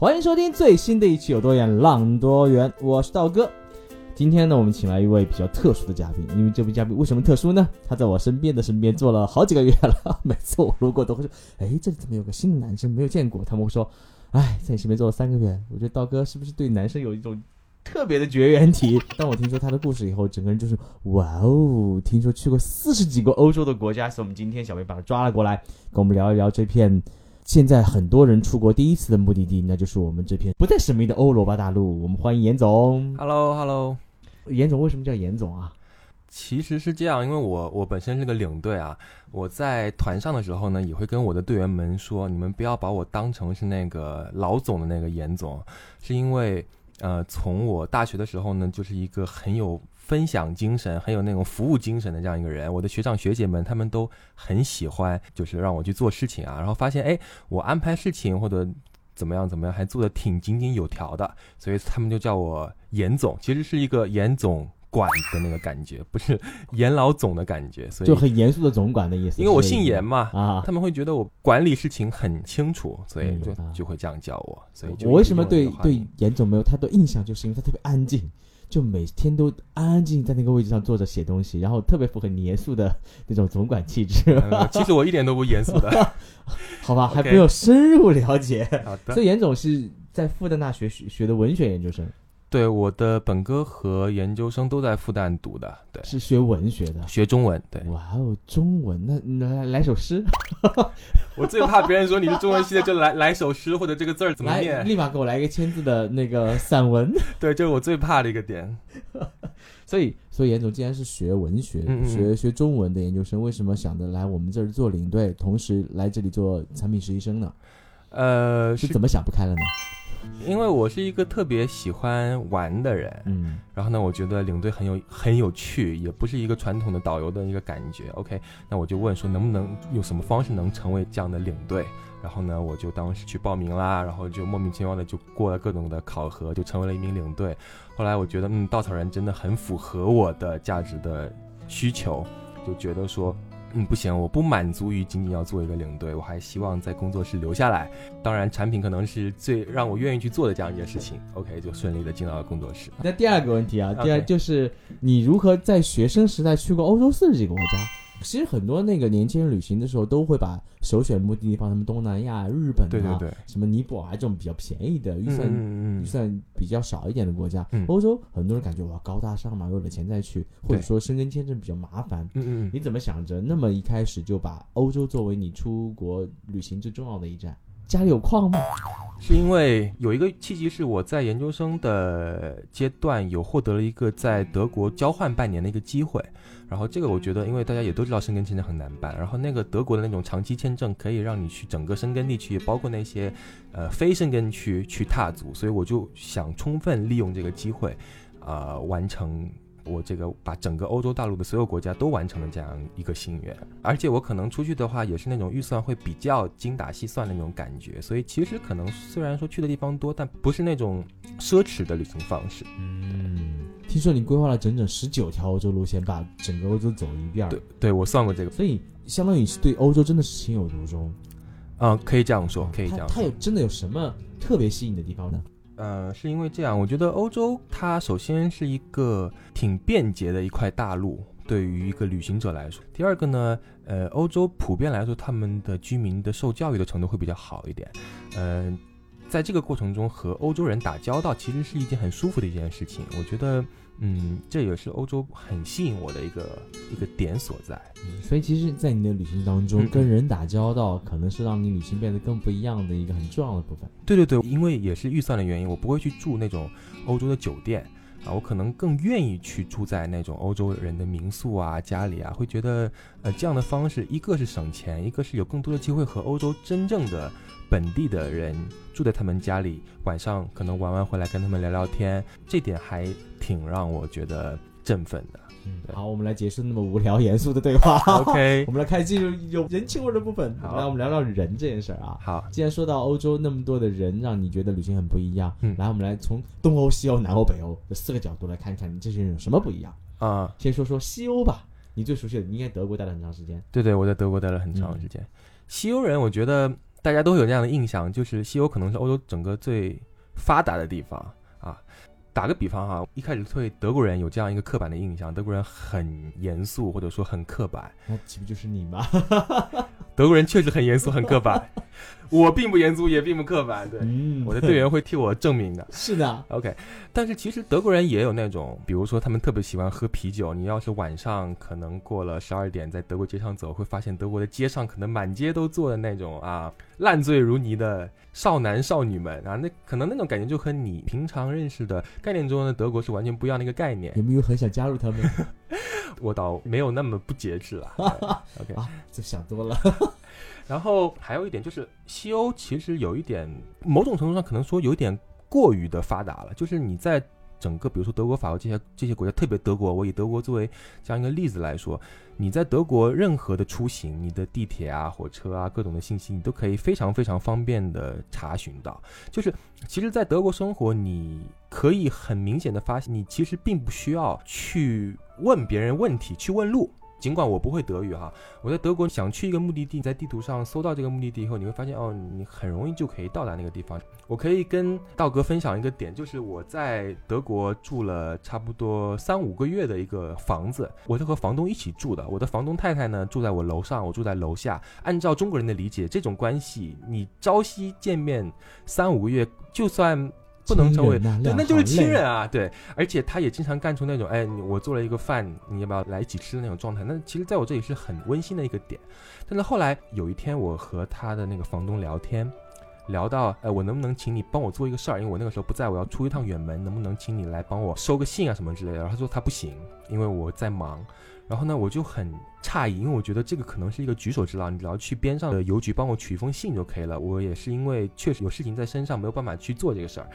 欢迎收听最新的一期《有多远浪多远》，我是道哥。今天呢，我们请来一位比较特殊的嘉宾，因为这位嘉宾为什么特殊呢？他在我身边的身边坐了好几个月了，每次我路过都会说：“哎，这里怎么有个新的男生没有见过？”他们会说：“哎，在你身边坐了三个月，我觉得道哥是不是对男生有一种特别的绝缘体？”当我听说他的故事以后，整个人就是哇哦！听说去过四十几个欧洲的国家，所以我们今天小妹把他抓了过来，跟我们聊一聊这片。现在很多人出国第一次的目的地，那就是我们这片不再神秘的欧罗巴大陆。我们欢迎严总。Hello，Hello，严总为什么叫严总啊？其实是这样，因为我我本身是个领队啊，我在团上的时候呢，也会跟我的队员们说，你们不要把我当成是那个老总的那个严总，是因为呃，从我大学的时候呢，就是一个很有分享精神、很有那种服务精神的这样一个人。我的学长学姐们他们都很喜欢，就是让我去做事情啊，然后发现哎，我安排事情或者怎么样怎么样，还做的挺井井有条的，所以他们就叫我严总，其实是一个严总。管的那个感觉，不是严老总的感觉，所以就很严肃的总管的意思。因为我姓严嘛，啊，他们会觉得我管理事情很清楚，所以就嗯啊就会这样叫我。所以就我为什么对对严总没有太多印象，就是因为他特别安静，就每天都安安静静在那个位置上坐着写东西，然后特别符合你严肃的 那种总管气质。呃其实我一点都不严肃的。好吧，还没有深入了解。好的所，以严总是在复旦大学学学的文学研究生，对我的本科和研究生都在复旦读的，对，是学文学的。学中文。对哇哦，中文那那来来首诗，我最怕别人说你是中文系的，就来来首诗或者这个字儿怎么来念。立马给我来一个签字的那个散文。对，这是我最怕的一个点。所以，所以严总既然是学文学、嗯嗯嗯学学中文的研究生，为什么想着来我们这儿做领队，同时来这里做产品实习生呢？呃，是是怎么想不开了呢？因为我是一个特别喜欢玩的人，嗯，然后呢，我觉得领队很有很有趣，也不是一个传统的导游的一个感觉。OK，那我就问说能不能用什么方式能成为这样的领队？然后呢，我就当时去报名啦，然后就莫名其妙的就过了各种的考核，就成为了一名领队。后来我觉得，嗯，稻草人真的很符合我的价值的需求，就觉得说。嗯，不行，我不满足于仅仅要做一个领队，我还希望在工作室留下来。当然，产品可能是最让我愿意去做的这样一件事情。OK，就顺利的进到了工作室。那第二个问题啊，第二就是你如何在学生时代去过欧洲四十几个国家？其实很多那个年轻人旅行的时候，都会把首选目的地放什么东南亚、日本啊，对对对，什么尼泊尔这种比较便宜的，预算、嗯嗯嗯预算比较少一点的国家。嗯欧洲很多人感觉哇高大上嘛，有了钱再去，或者说申根签证比较麻烦。嗯嗯嗯，你怎么想着那么一开始就把欧洲作为你出国旅行最重要的一站？家里有矿吗？是因为有一个契机，是我在研究生的阶段有获得了一个在德国交换半年的一个机会，然后这个我觉得，因为大家也都知道申根签证很难办，然后那个德国的那种长期签证可以让你去整个申根地区，包括那些呃非申根区去踏足，所以我就想充分利用这个机会，呃，完成。我这个把整个欧洲大陆的所有国家都完成了这样一个心愿，而且我可能出去的话也是那种预算会比较精打细算的那种感觉，所以其实可能虽然说去的地方多，但不是那种奢侈的旅行方式。嗯，听说你规划了整整十九条欧洲路线，把整个欧洲走一遍儿。对，对我算过这个，所以相当于是对欧洲真的是情有独钟。嗯，可以这样说，可以这样说。它它有真的有什么特别吸引的地方呢？呃，是因为这样，我觉得欧洲它首先是一个挺便捷的一块大陆，对于一个旅行者来说。第二个呢，呃，欧洲普遍来说，他们的居民的受教育的程度会比较好一点。嗯、在这个过程中和欧洲人打交道，其实是一件很舒服的一件事情。我觉得，嗯，这也是欧洲很吸引我的一个一个点所在。所以其实，在你的旅行当中，嗯跟人打交道，可能是让你旅行变得更不一样的一个很重要的部分。对对对，因为也是预算的原因，我不会去住那种欧洲的酒店，啊，我可能更愿意去住在那种欧洲人的民宿啊、家里啊，会觉得呃这样的方式，一个是省钱，一个是有更多的机会和欧洲真正的本地的人住在他们家里，晚上可能玩完回来跟他们聊聊天，这点还挺让我觉得振奋的。嗯，好，我们来结束那么无聊严肃的对话。OK，我们来开进入有人情味的部分。好来，我们聊聊人这件事儿啊。好，既然说到欧洲那么多的人，让你觉得旅行很不一样，嗯来，我们来从东欧、西欧、南欧、北欧这四个角度来看看你这些人有什么不一样。啊、先说说西欧吧，你最熟悉的，你应该德国待了很长时间。对对，我在德国待了很长时间。西欧人，我觉得大家都有这样的印象，就是西欧可能是欧洲整个最发达的地方啊。打个比方哈，一开始对德国人有这样一个刻板的印象，德国人很严肃或者说很刻板。那岂不就是你吗？德国人确实很严肃很刻板，我并不严肃也并不刻板，对，嗯我的队员会替我证明的。是的，OK，但是其实德国人也有那种，比如说他们特别喜欢喝啤酒。你要是晚上可能过了十二点，在德国街上走，会发现德国的街上可能满街都坐的那种啊，烂醉如泥的少男少女们啊，那可能那种感觉就和你平常认识的概念中的德国是完全不一样的一个概念。有没有很想加入他们？我倒没有那么不节制了。对 OK，啊，就想多了。然后还有一点就是，西欧其实有一点，某种程度上可能说有点过于的发达了。就是你在整个，比如说德国、法国这些这些国家，特别德国，我以德国作为这样一个例子来说，你在德国任何的出行，你的地铁啊、火车啊各种的信息，你都可以非常非常方便的查询到。就是其实，在德国生活，你可以很明显的发现，你其实并不需要去问别人问题，去问路。尽管我不会德语哈，我在德国想去一个目的地，在地图上搜到这个目的地以后，你会发现哦，你很容易就可以到达那个地方。我可以跟道哥分享一个点，就是我在德国住了差不多三五个月的一个房子，我是和房东一起住的。我的房东太太呢住在我楼上，我住在楼下。按照中国人的理解，这种关系，你朝夕见面三五个月，就算不能成为对，那就是亲。人啊，对，而且他也经常干出那种，哎，我做了一个饭，你要不要来一起吃的那种状态。那其实在我这里是很温馨的一个点。但是后来有一天，我和他的那个房东聊天，聊到，哎，我能不能请你帮我做一个事儿？因为我那个时候不在，我要出一趟远门，能不能请你来帮我收个信啊什么之类的？然后他说他不行，因为我在忙。然后呢，我就很诧异，因为我觉得这个可能是一个举手之劳，你只要去边上的邮局帮我取一封信就可以了。我也是因为确实有事情在身上，没有办法去做这个事儿。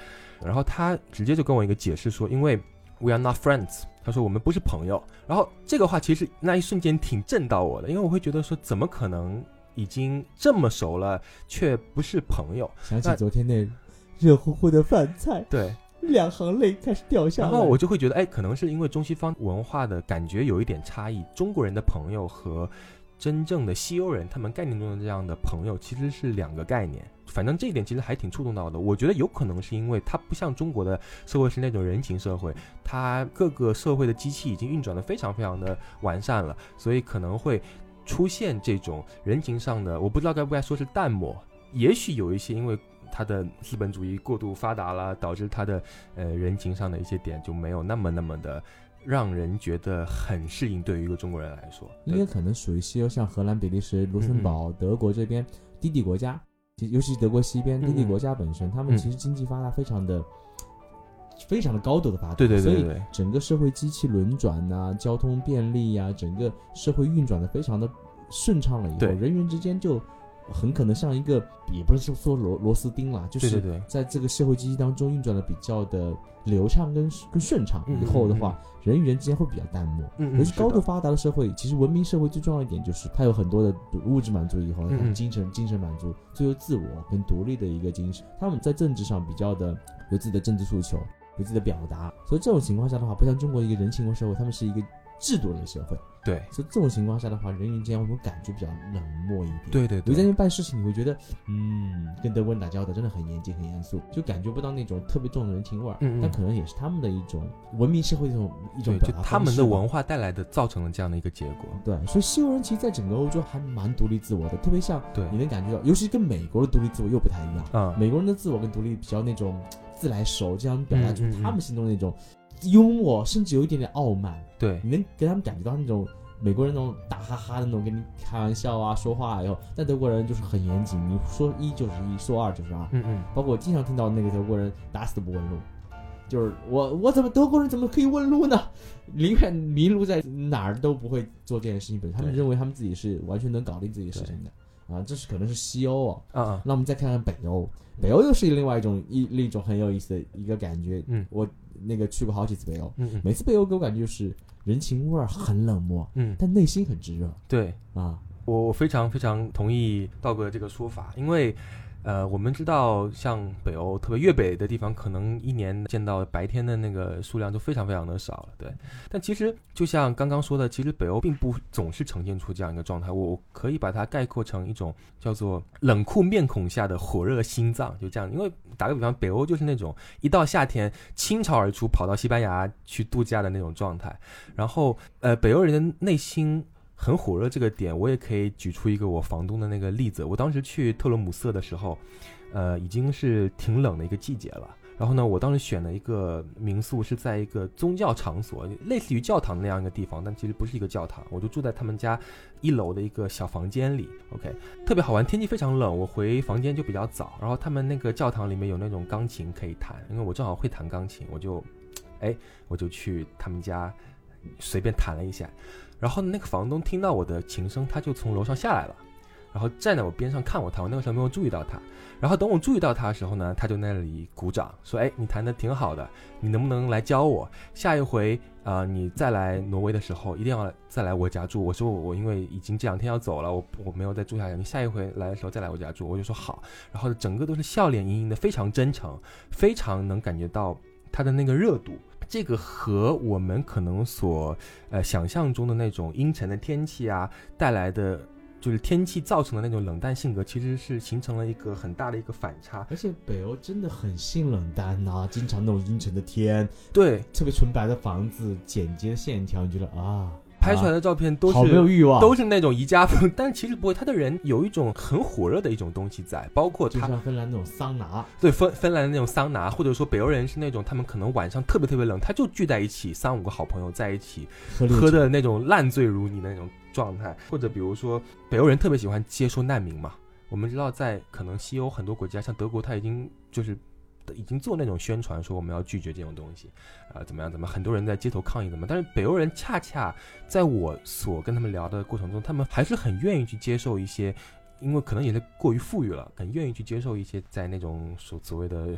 然后他直接就跟我一个解释说，因为 we are not friends，他说我们不是朋友。然后这个话其实那一瞬间挺震到我的，因为我会觉得说，怎么可能已经这么熟了，却不是朋友？想起昨天那热乎乎的饭菜，对。两行泪开始掉下来。然后我就会觉得，哎，可能是因为中西方文化的感觉有一点差异，中国人的朋友和真正的西欧人他们概念中的这样的朋友其实是两个概念。反正这一点其实还挺触动到的。我觉得有可能是因为它不像中国的社会是那种人情社会，它各个社会的机器已经运转的非常非常的完善了，所以可能会出现这种人情上的，我不知道该不该说是淡漠，也许有一些因为。它的资本主义过度发达了，导致它的呃人情上的一些点就没有那么那么的让人觉得很适应。对于一个中国人来说，应该可能属于西欧，像荷兰、比利时、卢森堡、德国这边低地国家，尤其是德国西边嗯低地国家本身，他们嗯其实经济发达非常的。非常的高度的发达，对对对对所以整个社会机器轮转呐、交通便利呀、整个社会运转的非常的顺畅了以后，对人员之间就很可能像一个，也不是说说螺螺丝钉啦，就是在这个社会机器当中运转的比较的流畅跟跟顺畅，嗯以后的话，人与人之间会比较淡漠。嗯嗯尤其高度发达的社会，其实文明社会最重要一点就是它有很多的物质满足以后，精神精神满足，最后自我跟独立的一个精神。他们在政治上比较的有自己的政治诉求，有自己的表达。所以这种情况下的话，不像中国一个人情味社会，他们是一个制度类的社会。对所以这种情况下的话，人与人之间会感觉比较冷漠一点。对对对你在那边办事情，你会觉得，嗯，跟德国人打交道真的很严谨、很严肃，就感觉不到那种特别重的人情味儿。嗯嗯但可能也是他们的一种文明社会的一种一种对，表达就他们的文化带来的造成了这样的一个结果。对，所以西欧人其实在整个欧洲还蛮独立自我的，特别像对你能感觉到，尤其跟美国的独立自我又不太一样。啊，美国人的自我跟独立比较那种自来熟，这样表达出他们心中那种幽默，甚至有一点点傲慢。对你能给他们感觉到那种美国人那种打哈哈的那种跟你开玩笑啊、说话以后，但德国人就是很严谨，你说一就是一，说二就是二。嗯嗯，包括我经常听到那个德国人打死都不问路，就是我我怎么德国人怎么可以问路呢？宁愿迷路在哪儿都不会做这件事情，本身他们认为他们自己是完全能搞定自己的事情的啊，这是可能是西欧哦。啊啊，那我们再看看北欧，北欧又是另外一种一另一种很有意思的一个感觉。嗯我那个去过好几次北欧，嗯嗯每次北欧给我感觉就是人情味儿很冷漠，嗯，但内心很炙热对啊。我我非常非常同意道哥的这个说法，因为。呃，我们知道，像北欧，特别越北的地方，可能一年见到白天的那个数量就非常非常的少了。对，但其实就像刚刚说的，其实北欧并不总是呈现出这样一个状态。我我可以把它概括成一种叫做冷酷面孔下的火热心脏，就这样。因为打个比方，北欧就是那种一到夏天倾巢而出，跑到西班牙去度假的那种状态。然后，呃，北欧人的内心。很火热这个点，我也可以举出一个我房东的那个例子。我当时去特罗姆瑟的时候，呃，已经是挺冷的一个季节了。然后呢，我当时选了一个民宿，是在一个宗教场所，类似于教堂那样一个地方，但其实不是一个教堂。我就住在他们家一楼的一个小房间里。OK，特别好玩。天气非常冷，我回房间就比较早。然后他们那个教堂里面有那种钢琴可以弹，因为我正好会弹钢琴，我就，哎，我就去他们家随便弹了一下。然后那个房东听到我的琴声，他就从楼上下来了，然后站在我边上看我弹。我那个时候没有注意到他。然后等我注意到他的时候呢，他就那里鼓掌说：“哎，你弹的挺好的，你能不能来教我？下一回啊、你再来挪威的时候，一定要再来我家住。”我说我：“我因为已经这两天要走了，我我没有再住下来。你下一回来的时候再来我家住。”我就说好。然后整个都是笑脸盈盈的，非常真诚，非常能感觉到他的那个热度。这个和我们可能所呃想象中的那种阴沉的天气啊带来的，就是天气造成的那种冷淡性格，其实是形成了一个很大的一个反差。而且北欧真的很性冷淡呐、经常那种阴沉的天，对，特别纯白的房子，简洁的线条，你觉得啊，拍出来的照片都是、好没有欲望，都是那种宜家风，但其实不会，他的人有一种很火热的一种东西在，包括就他像芬兰那种桑拿，对芬芬兰的那种桑拿，或者说北欧人是那种他们可能晚上特别特别冷，他就聚在一起，三五个好朋友在一起喝的那种烂醉如泥的那种状态，或者比如说北欧人特别喜欢接收难民嘛，我们知道在可能西欧很多国家，像德国，他已经就是。已经做那种宣传，说我们要拒绝这种东西，啊、怎么样？怎么？很多人在街头抗议，怎么？但是北欧人恰恰在我所跟他们聊的过程中，他们还是很愿意去接受一些，因为可能也是过于富裕了，很愿意去接受一些在那种所所谓的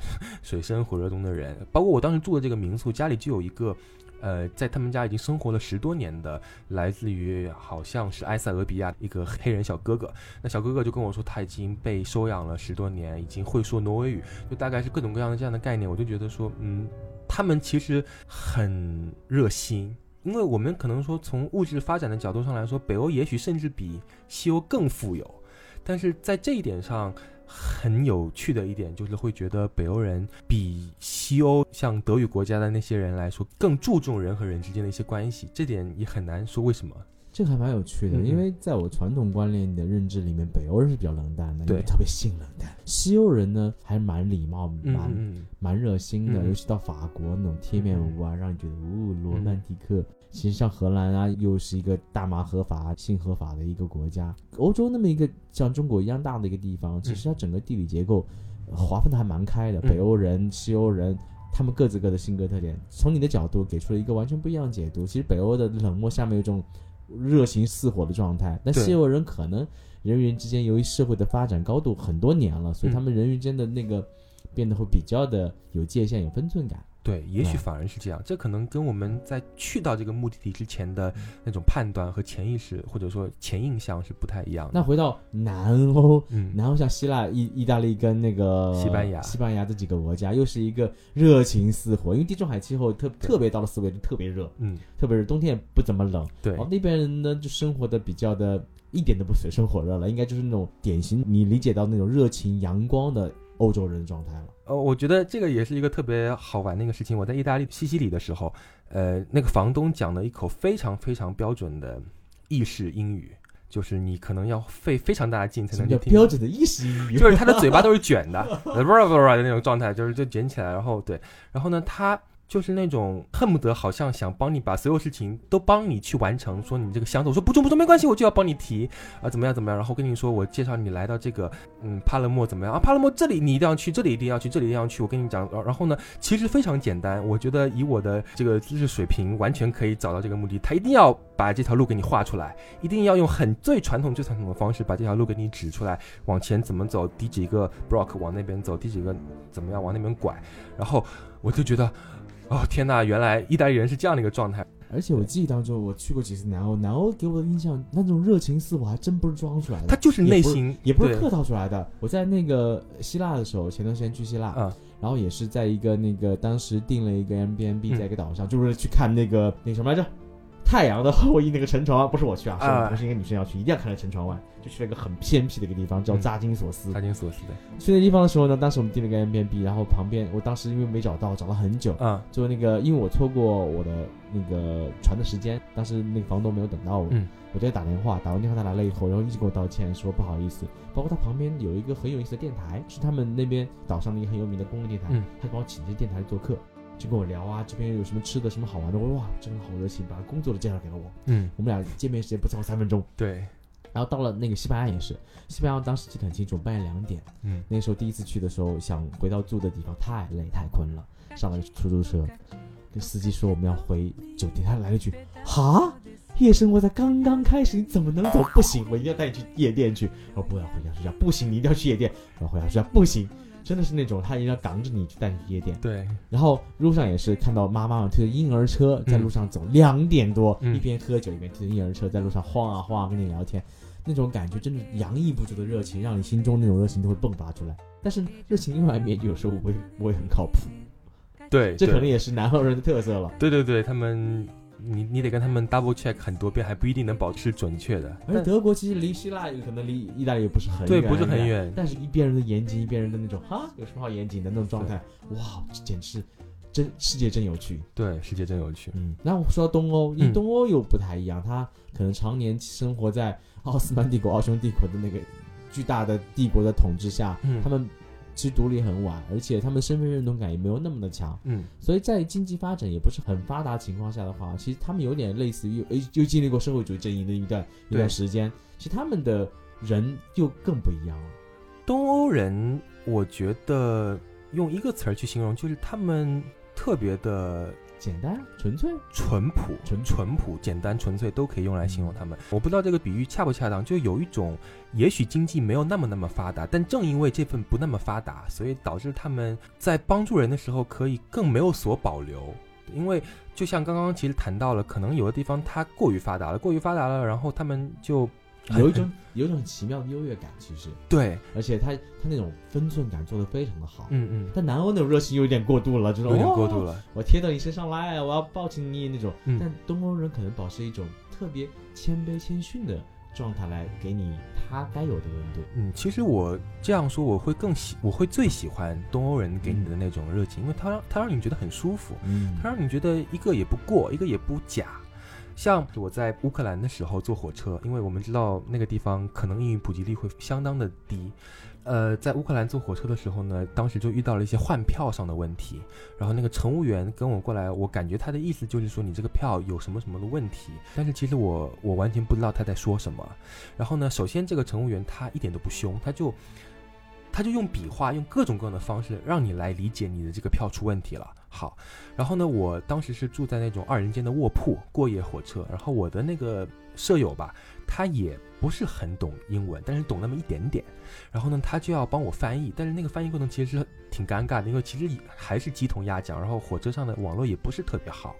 水深火热中的人。包括我当时住的这个民宿，家里就有一个。呃，在他们家已经生活了十多年的，来自于好像是埃塞俄比亚一个黑人小哥哥。那小哥哥就跟我说，他已经被收养了十多年，已经会说挪威语，就大概是各种各样的这样的概念。我就觉得说，嗯，他们其实很热心，因为我们可能说从物质发展的角度上来说，北欧也许甚至比西欧更富有，但是在这一点上。很有趣的一点就是会觉得北欧人比西欧像德语国家的那些人来说更注重人和人之间的一些关系，这点也很难说为什么。这个还蛮有趣的，因为在我传统观念的认知里面，北欧人是比较冷淡的，对特别性冷淡。西欧人呢，还蛮礼貌，嗯蛮嗯蛮热心的，嗯尤其到法国那种贴面舞啊，让你觉得哦，罗曼蒂克。其实像荷兰啊，又是一个大麻合法、性合法的一个国家。欧洲那么一个像中国一样大的一个地方，其实它整个地理结构呃划分的还蛮开的。嗯北欧人、西欧人，他们各自各的性格特点，从你的角度给出了一个完全不一样的解读。其实北欧的冷漠下面有一种热情似火的状态，但西欧人可能人与人之间由于社会的发展高度很多年了，所以嗯他们人与之间的那个变得会比较的有界限、有分寸感。对，也许反而是这样，这可能跟我们在去到这个目的地之前的那种判断和潜意识或者说前印象是不太一样的。那回到南欧，嗯，然后像希腊、意意大利跟那个西班牙西班牙这几个国家，又是一个热情似火，因为地中海气候特特别到了四月就特别热，嗯，特别是冬天也不怎么冷。对哦，那边人呢就生活的比较的，一点都不水深火热了，应该就是那种典型你理解到那种热情阳光的欧洲人的状态了。呃，我觉得这个也是一个特别好玩的一个事情。我在意大利西西里的时候，呃，那个房东讲了一口非常非常标准的意式英语，就是你可能要费非常大的劲才能去听。标准的意式英语？就是他的嘴巴都是 卷的那种状态，就是就卷起来，然后对，然后呢，他就是那种恨不得好像想帮你把所有事情都帮你去完成，说你这个箱子，我，说不中不中没关系，我就要帮你提啊，怎么样怎么样，然后跟你说我介绍你来到这个嗯帕勒莫怎么样啊，帕勒莫这里你一定要去，这里一定要去，这里一定要去，我跟你讲，然后呢，其实非常简单，我觉得以我的这个知识水平，完全可以找到这个目的。他一定要把这条路给你画出来，一定要用很最传统最传统的方式把这条路给你指出来，往前怎么走，第几个 block 往那边走，第几个怎么样往那边拐，然后我就觉得。哦天呐，原来意大利人是这样的一个状态。而且我记忆当中，我去过几次南欧，南欧给我的印象，那种热情似火还真不是装出来的，他就是内心，也不是客套出来的。我在那个希腊的时候，前段时间去希腊，嗯，然后也是在一个那个当时订了一个 M B N B，在一个岛上，就是去看那个那什么来着。太阳的后裔那个沉船不是我去啊，是一个女生要去，一定要看那沉船湾，就去了一个很偏僻的一个地方，叫扎金索斯。扎金索斯的。去那地方的时候呢，当时我们订了个 M B N B，然后旁边我当时因为没找到，找了很久，嗯，就那个因为我错过我的那个船的时间，当时那个房东没有等到我，嗯，我就打电话，打完电话他来了以后，然后一直给我道歉，说不好意思，包括他旁边有一个很有意思的电台，是他们那边岛上的一个很有名的公共电台，他帮我请这电台做客。就跟我聊啊，这边有什么吃的，什么好玩的？我说哇，真的好热情，把工作的介绍给了我。嗯，我们俩见面时间不超过三分钟。对，然后到了那个西班牙也是，西班牙当时记得很清楚，半夜两点。嗯，那时候第一次去的时候，想回到住的地方，太累太困了，上了出租车，跟司机说我们要回酒店，他来了句哈，夜生活才刚刚开始，你怎么能走？不行，我一定要带你去夜店去。我说不要回家睡觉，不行，你一定要去夜店。我说回家睡觉，不行。真的是那种，他一定要扛着你去带你去夜店。对，然后路上也是看到妈妈推着婴儿车在路上走，两点多，一边喝酒一边推着婴儿车在路上晃啊晃啊跟你聊天，那种感觉真的洋溢不住的热情，让你心中那种热情都会迸发出来。但是热情另外一面有时候不会不会很靠谱。对，这可能也是南方人的特色了。对对对，他们。你你得跟他们 double check 很多遍，还不一定能保持准确的。而德国其实离希腊可能离意大利也不是很远，对，不是很远。但是一边人的严谨，一边人的那种哈，有什么好严谨的那种状态，哇，简直真世界真有趣。对，世界真有趣。嗯，那我说到东欧，因为东欧又不太一样，他可能常年生活在奥斯曼帝国、奥匈帝国的那个巨大的帝国的统治下，嗯他们。其实独立很晚，而且他们身份认同感也没有那么的强，嗯，所以在经济发展也不是很发达情况下的话，其实他们有点类似于诶，又经历过社会主义阵营的一段一段时间，其实他们的人就更不一样了。东欧人，我觉得用一个词儿去形容，就是他们特别的。简单、纯粹、淳朴、纯淳朴、简单、纯粹都可以用来形容他们。我不知道这个比喻恰不恰当，就有一种，也许经济没有那么那么发达，但正因为这份不那么发达，所以导致他们在帮助人的时候可以更没有所保留。因为就像刚刚其实谈到了，可能有的地方它过于发达了，过于发达了，然后他们就。有一种 有一种奇妙的优越感，其实对，而且他他那种分寸感做的非常的好，嗯嗯。但南欧那种热情有点过度了，这种有点过度了。我贴到你身上来，我要抱紧你那种。但东欧人可能保持一种特别谦卑谦逊的状态来给你他该有的温度。嗯，其实我这样说，我会更喜，我会最喜欢东欧人给你的那种热情，因为他让他让你觉得很舒服，嗯，他让你觉得一个也不过，一个也不假。像我在乌克兰的时候坐火车，因为我们知道那个地方可能英语普及率会相当的低，呃，在乌克兰坐火车的时候呢，当时就遇到了一些换票上的问题，然后那个乘务员跟我过来，我感觉他的意思就是说你这个票有什么什么的问题，但是其实我我完全不知道他在说什么。然后呢，首先这个乘务员他一点都不凶，他就他就用笔画，用各种各样的方式让你来理解你的这个票出问题了。好，然后呢，我当时是住在那种二人间的卧铺过夜火车，然后我的那个舍友吧，他也不是很懂英文，但是懂那么一点点，然后呢，他就要帮我翻译，但是那个翻译过程其实挺尴尬的，因为其实还是鸡同鸭讲，然后火车上的网络也不是特别好。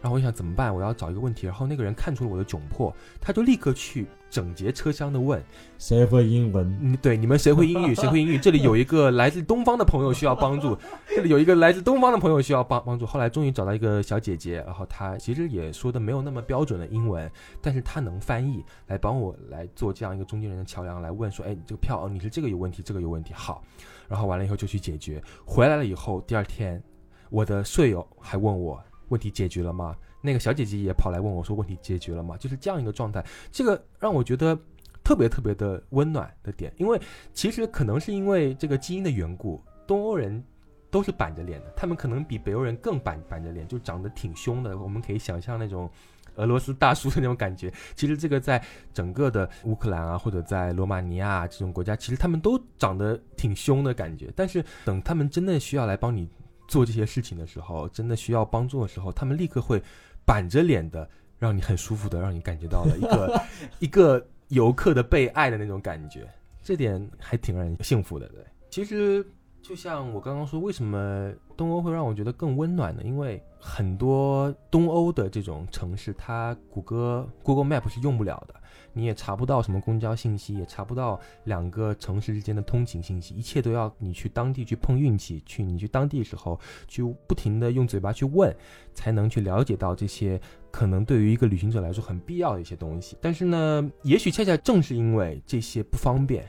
然后我想怎么办？我要找一个问题。然后那个人看出了我的窘迫，他就立刻去整节车厢的问：谁会英文？嗯，对，你们谁会英语？谁会英语？这里有一个来自东方的朋友需要帮助。这里有一个来自东方的朋友需要帮帮助。后来终于找到一个小姐姐，然后她其实也说的没有那么标准的英文，但是她能翻译，来帮我来做这样一个中间人的桥梁，来问说：哎，你这个票，你是这个有问题，这个有问题。好，然后完了以后就去解决。回来了以后，第二天，我的舍友还问我。问题解决了吗？那个小姐姐也跑来问我说：“问题解决了吗？”就是这样一个状态，这个让我觉得特别特别的温暖的点。因为其实可能是因为这个基因的缘故，东欧人。都是板着脸的，他们可能比北欧人更板板着脸，就长得挺凶的。我们可以想象那种俄罗斯大叔的那种感觉。其实这个在整个的乌克兰啊，或者在罗马尼亚这种国家，其实他们都长得挺凶的感觉。但是等他们真的需要来帮你做这些事情的时候，真的需要帮助的时候，他们立刻会板着脸的，让你很舒服的，让你感觉到了一个 一个游客的被爱的那种感觉。这点还挺让人幸福的，对。其实就像我刚刚说，为什么东欧会让我觉得更温暖呢？因为很多东欧的这种城市，它谷歌 Google Map 是用不了的，你也查不到什么公交信息，也查不到两个城市之间的通勤信息，一切都要你去当地去碰运气，去你去当地时候去不停的用嘴巴去问，才能去了解到这些可能对于一个旅行者来说很必要的一些东西。但是呢，也许恰恰正是因为这些不方便。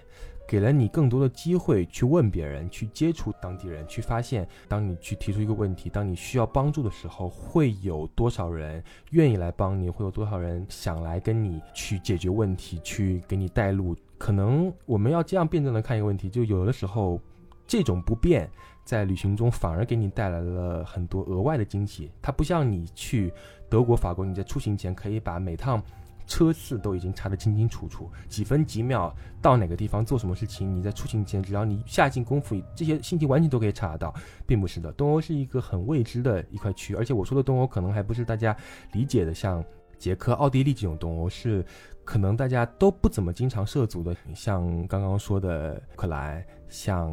给了你更多的机会去问别人，去接触当地人，去发现，当你去提出一个问题，当你需要帮助的时候，会有多少人愿意来帮你，会有多少人想来跟你去解决问题，去给你带路。可能我们要这样辩证的看一个问题，就有的时候，这种不便在旅行中反而给你带来了很多额外的惊喜。它不像你去德国、法国，你在出行前可以把每趟。车次都已经查得清清楚楚，几分几秒到哪个地方做什么事情，你在出行前只要你下尽功夫，这些信息完全都可以查得到，并不是的。东欧是一个很未知的一块区域，而且我说的东欧可能还不是大家理解的，像捷克、奥地利这种东欧，是可能大家都不怎么经常涉足的，像刚刚说的乌克兰、像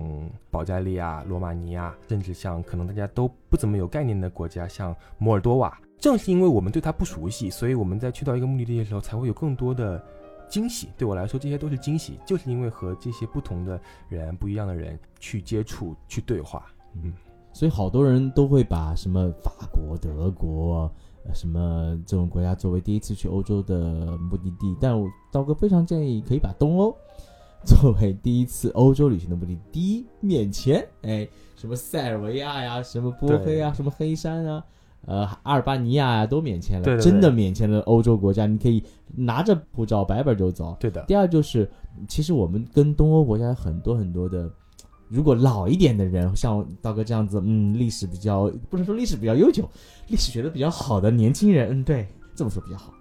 保加利亚、罗马尼亚，甚至像可能大家都不怎么有概念的国家，像摩尔多瓦。正是因为我们对它不熟悉，所以我们在去到一个目的地的时候，才会有更多的惊喜。对我来说，这些都是惊喜，就是因为和这些不同的人、不一样的人去接触、去对话。嗯，所以好多人都会把什么法国、德国、什么这种国家作为第一次去欧洲的目的地，但我刀哥非常建议可以把东欧 作为第一次欧洲旅行的目的地。第一，面前，哎，什么塞尔维亚呀，什么波黑啊，什么黑山啊。呃，阿尔巴尼亚都免签了，真的免签了。欧洲国家，你可以拿着护照白本就走。对的。第二就是，其实我们跟东欧国家很多很多的，如果老一点的人，像道哥这样子，嗯，历史比较不能说历史比较悠久，历史学的比较好的年轻人，嗯，对，这么说比较好。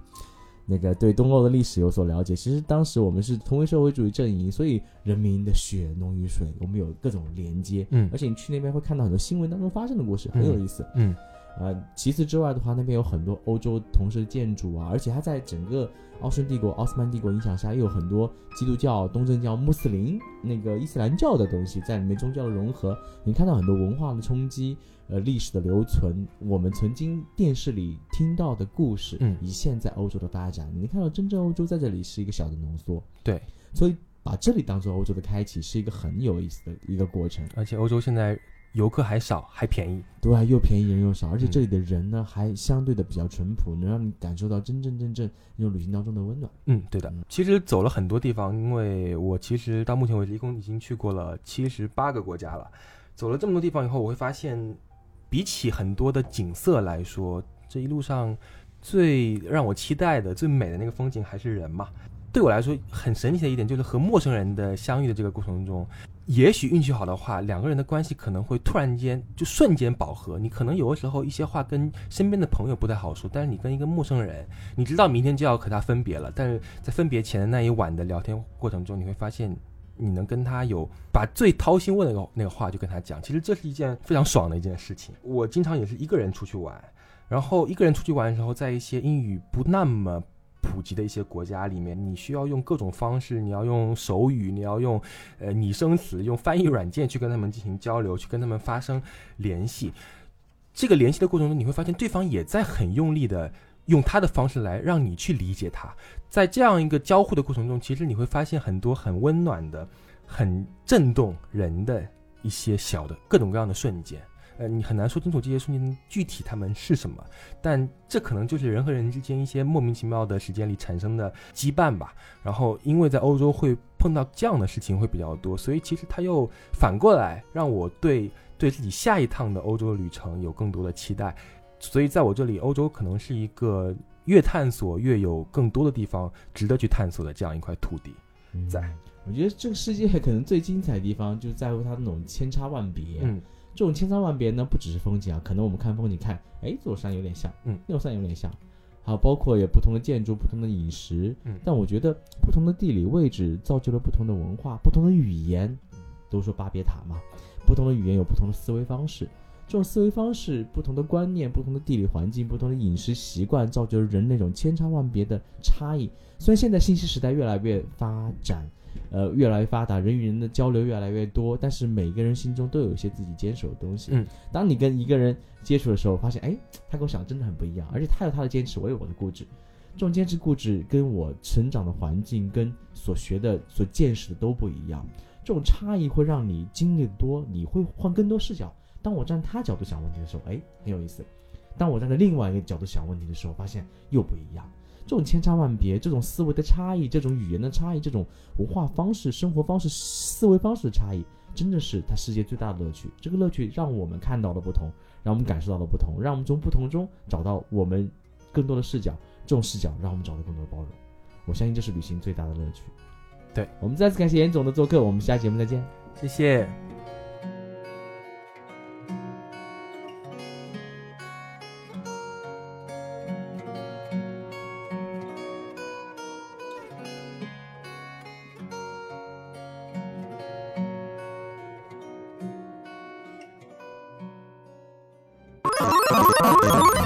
那个对东欧的历史有所了解，其实当时我们是同为社会主义阵营，所以人民的血浓于水，我们有各种连接。嗯。而且你去那边会看到很多新闻当中发生的故事，很有意思。嗯。呃，其次之外的话，那边有很多欧洲同时建筑啊，而且它在整个奥匈帝国、奥斯曼帝国影响下，又有很多基督教、东正教、穆斯林那个伊斯兰教的东西在里面，宗教的融合，你看到很多文化的冲击，呃，历史的留存，我们曾经电视里听到的故事，嗯，以现在欧洲的发展，你看到真正欧洲在这里是一个小的浓缩，对，所以把这里当做欧洲的开启是一个很有意思的一个过程，而且欧洲现在。游客还少，还便宜，对，又便宜人又少，而且这里的人呢，还相对的比较淳朴，能让你感受到真真正正那种旅行当中的温暖。嗯，对的。其实走了很多地方，因为我其实到目前为止一共已经去过了七十八个国家了。走了这么多地方以后，我会发现，比起很多的景色来说，这一路上最让我期待的、最美的那个风景还是人嘛。对我来说很神奇的一点，就是和陌生人的相遇的这个过程中。也许运气好的话，两个人的关系可能会突然间就瞬间饱和。你可能有的时候一些话跟身边的朋友不太好说，但是你跟一个陌生人，你知道明天就要和他分别了，但是在分别前的那一晚的聊天过程中，你会发现你能跟他有把最掏心窝的那个那个话就跟他讲。其实这是一件非常爽的一件事情。我经常也是一个人出去玩，然后一个人出去玩的时候，在一些英语不那么。普及的一些国家里面，你需要用各种方式，你要用手语，你要用呃拟声词，用翻译软件去跟他们进行交流，去跟他们发生联系。这个联系的过程中，你会发现对方也在很用力的用他的方式来让你去理解他。在这样一个交互的过程中，其实你会发现很多很温暖的、很震动人的一些小的各种各样的瞬间。呃，你很难说清楚这些瞬间具体他们是什么，但这可能就是人和人之间一些莫名其妙的时间里产生的羁绊吧。然后，因为在欧洲会碰到这样的事情会比较多，所以其实他又反过来让我对对自己下一趟的欧洲旅程有更多的期待。所以在我这里，欧洲可能是一个越探索越有更多的地方值得去探索的这样一块土地。在，我觉得这个世界可能最精彩的地方就在乎它那种千差万别。嗯。这种千差万别呢，不只是风景啊，可能我们看风景看，哎，这座山有点像，嗯，那座山有点像，还有包括有不同的建筑、不同的饮食，嗯但我觉得不同的地理位置造就了不同的文化、不同的语言，都说巴别塔嘛，不同的语言有不同的思维方式。这种思维方式、不同的观念、不同的地理环境、不同的饮食习惯，造就了人那种千差万别的差异。虽然现在信息时代越来越发展，呃，越来越发达，人与人的交流越来越多，但是每个人心中都有一些自己坚守的东西。嗯，当你跟一个人接触的时候，发现，哎，他跟我想的真的很不一样，而且他有他的坚持，我有我的固执。这种坚持固执跟我成长的环境、跟所学的、所见识的都不一样。这种差异会让你经历得多，你会换更多视角。当我站他角度想问题的时候，哎，很有意思；当我站在另外一个角度想问题的时候，发现又不一样。这种千差万别，这种思维的差异，这种语言的差异，这种文化方式、生活方式、思维方式的差异，真的是它世界最大的乐趣。这个乐趣让我们看到了不同，让我们感受到了不同，让我们从不同中找到我们更多的视角。这种视角让我们找到更多的包容。我相信这是旅行最大的乐趣。对我们再次感谢严总的做客，我们下期节目再见。谢谢。